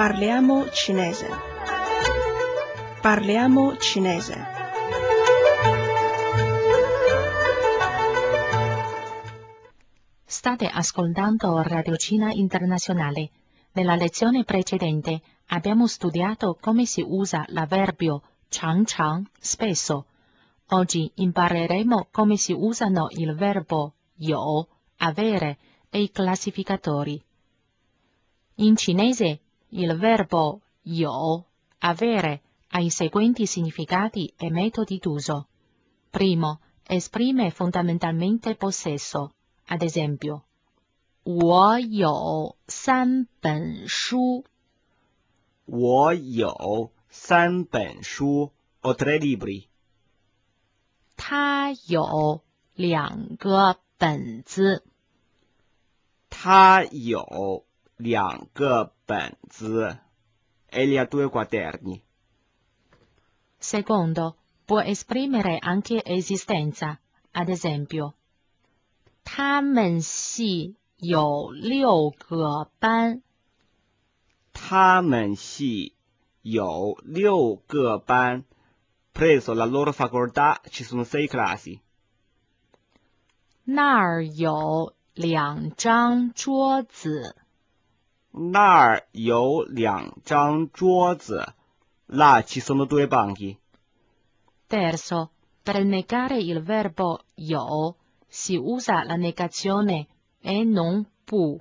Parliamo cinese. Parliamo cinese. State ascoltando Radio Cina Internazionale. Nella lezione precedente abbiamo studiato come si usa l'avverbio chang chang spesso. Oggi impareremo come si usano il verbo yo, avere e i classificatori. In cinese il verbo yo, avere, ha i seguenti significati e metodi d'uso. Primo, esprime fondamentalmente possesso. Ad esempio, 我有三本书。我有三本书，ho tre libri。他有两个本子。他有 两个本子，egli ha due quaderni。 Secondo, può esprimere anche esistenza. Ad esempio, 他们系有六个班。他们系有六个班，presso la loro facoltà ci sono sei classi。那儿有两张桌子。 那儿有两张桌子，là ci sono due banchi。Terzo, per negare il verbo yo si usa la negazione e non pu.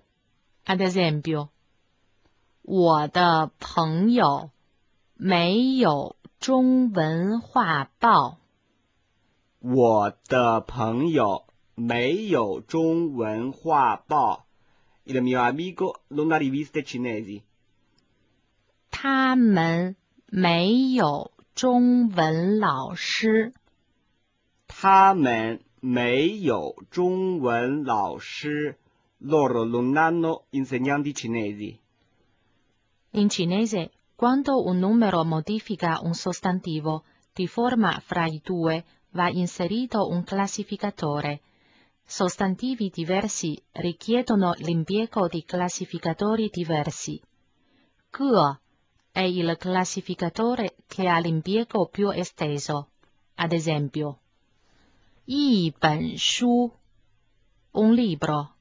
Ad esempio, 我的朋友没有中文画报。我的朋友没有中文画报。Il mio amico non ha riviste cinesi。他们没有中文老师。他们没有中文老师。Loro non hanno insegnanti cinesi。 In cinese, quando un numero modifica un sostantivo di forma fra i due, va inserito un classificatore. Sostantivi diversi richiedono l'impiego di classificatori diversi. Ge è il classificatore che ha l'impiego più esteso. Ad esempio, 一本书 un libro.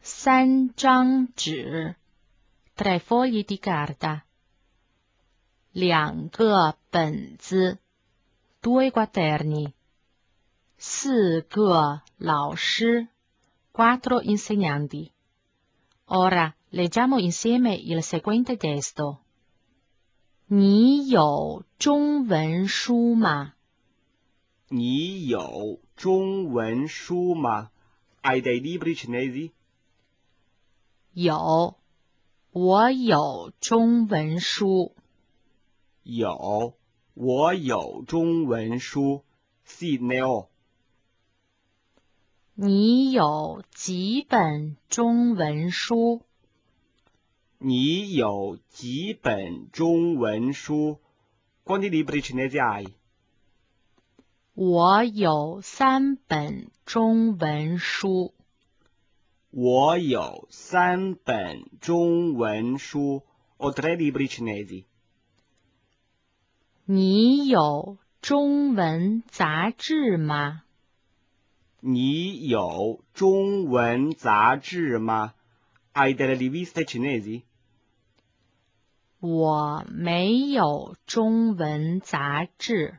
三张纸 tre fogli di carta. 两个本子 due quaderni. 四个老师 quattro insegnanti. Ora leggiamo insieme il seguente testo. 你有中文书吗？你有中文书吗？Hai dei libri cinesi？有，我有中文书。有，我有中文书。Sì, ne ho。你有几本中文书？你有几本中文书？Quanti libri ce ne hai？我有三本中文书。我有三本中文书。O tre libri cinesi。你有中文杂志吗？你有中文杂志吗？Hai delle riviste cinesi？我没有中文杂志。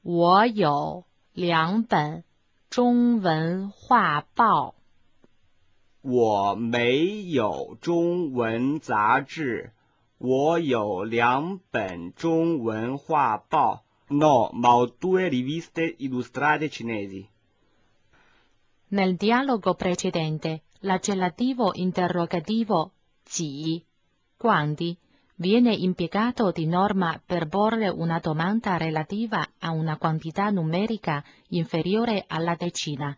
我有两本中文画报。我没有中文杂志。我有两本中文画报。No, ma ho due riviste illustrate cinesi. Nel dialogo precedente, l'accellativo interrogativo ji, quanti, viene impiegato di norma per porre una domanda relativa a una quantità numerica inferiore alla decina.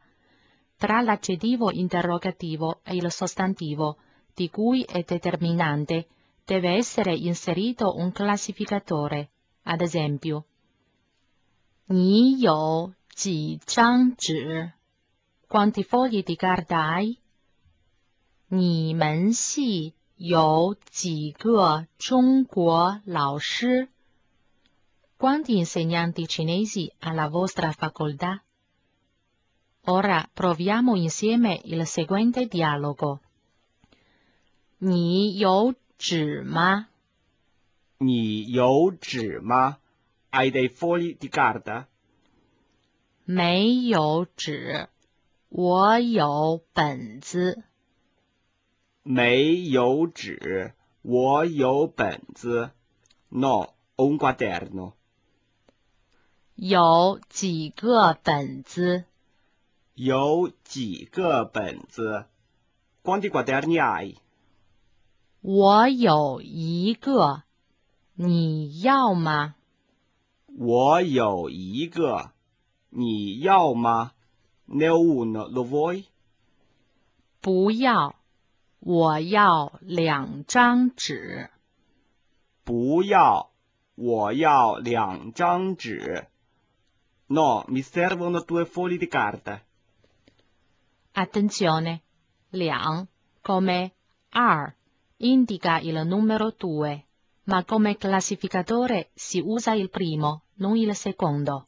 Tra l'aggettivo interrogativo e il sostantivo, di cui è determinante, deve essere inserito un classificatore. Ad esempio, 你有几张纸 ？quanti fogli di carta hai？你们系 有几个中国老师 Quanti insegnanti cinesi alla vostra facoltà? Ora proviamo insieme il seguente dialogo. 你有纸吗？你有纸吗？Hai dei fogli di carta? 没有纸， 我有本子。没有纸，我有本子。No, un quaderno. 有几个本子？有几个本子？Quanti quaderni hai? 我有一个，你要吗？我有一个，你要吗 ？Ne ho uno, lo vuoi? 不要，我要两张纸。不要，我要两张纸。No, mi servono due fogli di carta. Attenzione, 两 come 二 indica il numero due, ma come classificatore si usa il primo, non il secondo.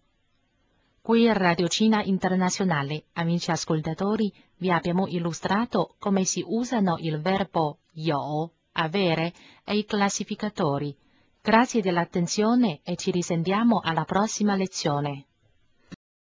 Qui in Radio Cina Internazionale, amici ascoltatori, vi abbiamo illustrato come si usano il verbo yo, avere, e i classificatori. Grazie dell'attenzione e ci risentiamo alla prossima lezione.